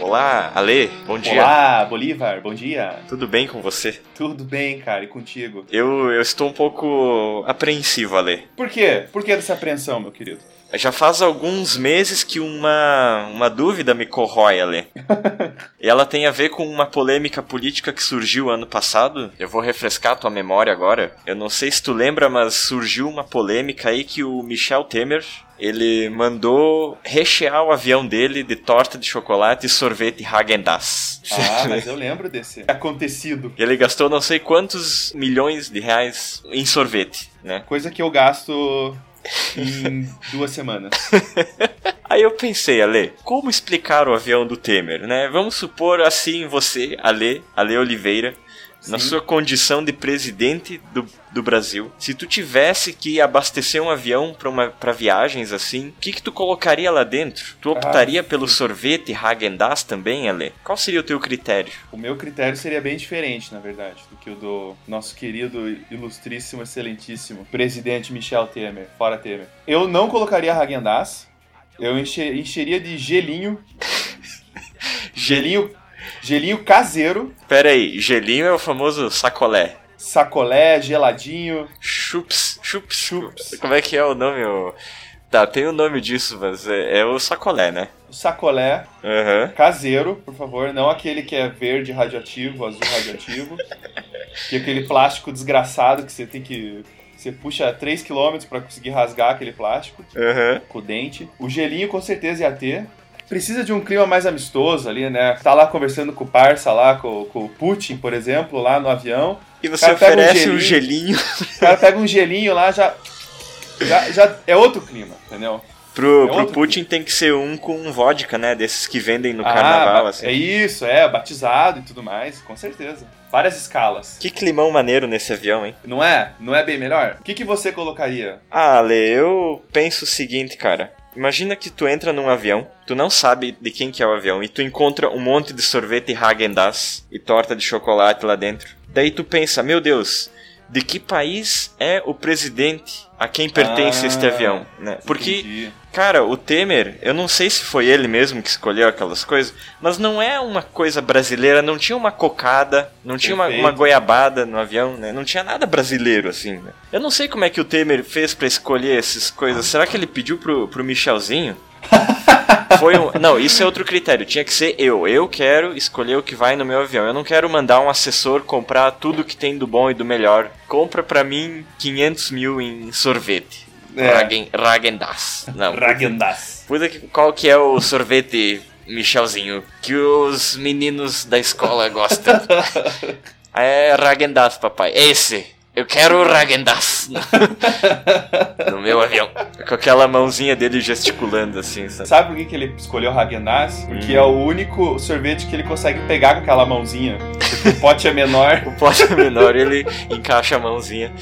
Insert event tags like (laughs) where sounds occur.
Olá, Ale, bom dia. Olá, Bolívar, bom dia. Tudo bem com você? Tudo bem, cara, e contigo? Eu, eu estou um pouco apreensivo, Ale. Por quê? Por que dessa apreensão, meu querido? Já faz alguns meses que uma, uma dúvida me corrói, Ale. (laughs) e ela tem a ver com uma polêmica política que surgiu ano passado. Eu vou refrescar a tua memória agora. Eu não sei se tu lembra, mas surgiu uma polêmica aí que o Michel Temer ele mandou rechear o avião dele de torta de chocolate e sorvete Häagen-Dazs. Ah, mas eu lembro desse acontecido. Ele gastou não sei quantos milhões de reais em sorvete, né? Coisa que eu gasto em duas semanas. (laughs) Aí eu pensei, Ale, como explicar o avião do Temer, né? Vamos supor assim você, Ale, Ale Oliveira, Sim. na sua condição de presidente do, do Brasil, se tu tivesse que abastecer um avião para viagens assim, o que que tu colocaria lá dentro? Tu optaria ah, pelo sorvete Häagen-Dazs também, Ale? Qual seria o teu critério? O meu critério seria bem diferente, na verdade, do que o do nosso querido, ilustríssimo, excelentíssimo presidente Michel Temer, fora Temer. Eu não colocaria Häagen-Dazs, eu encheria de gelinho (laughs) gelinho Gelinho caseiro. Pera aí, gelinho é o famoso sacolé. Sacolé, geladinho. Chups, chups, chups. Como é que é o nome? O... Tá, tem o nome disso, mas é, é o sacolé, né? O sacolé uhum. caseiro, por favor, não aquele que é verde radioativo, azul radioativo. (laughs) que é aquele plástico desgraçado que você tem que você puxa 3km para conseguir rasgar aquele plástico uhum. com o dente. O gelinho com certeza ia ter precisa de um clima mais amistoso ali, né? Tá lá conversando com o parça lá, com, com o Putin, por exemplo, lá no avião. E você oferece um gelinho. Um gelinho. O cara pega um gelinho lá, já, já, já é outro clima, entendeu? Pro, é pro Putin clima. tem que ser um com vodka, né? Desses que vendem no ah, carnaval, assim. É isso, é, batizado e tudo mais, com certeza. Várias escalas. Que climão maneiro nesse avião, hein? Não é? Não é bem melhor? O que, que você colocaria? Ah, Ale, eu penso o seguinte, cara. Imagina que tu entra num avião, tu não sabe de quem que é o avião, e tu encontra um monte de sorvete Häagen-Dazs e torta de chocolate lá dentro. Daí tu pensa, meu Deus, de que país é o presidente a quem pertence ah, este avião, né? Porque, entendi. cara, o Temer, eu não sei se foi ele mesmo que escolheu aquelas coisas, mas não é uma coisa brasileira, não tinha uma cocada, não tinha uma, uma, goiabada no avião, né? Não tinha nada brasileiro, assim, né? Eu não sei como é que o Temer fez para escolher essas coisas. Será que ele pediu pro, pro Michelzinho? Foi um, não, isso é outro critério. Tinha que ser eu. Eu quero escolher o que vai no meu avião. Eu não quero mandar um assessor comprar tudo que tem do bom e do melhor. Compra pra mim 500 mil em sorvete. É. Ragen, Ragendas. Não. Ragendas. Puta, qual que é o sorvete, Michelzinho, que os meninos da escola gostam? (laughs) é Ragendas, papai. Esse. Eu quero o Ragendas (laughs) no meu avião. Com aquela mãozinha dele gesticulando assim, sabe? Sabe por que, que ele escolheu o Ragendas? Porque hum. é o único sorvete que ele consegue pegar com aquela mãozinha. Porque o pote é menor. (laughs) o pote é menor, ele encaixa a mãozinha.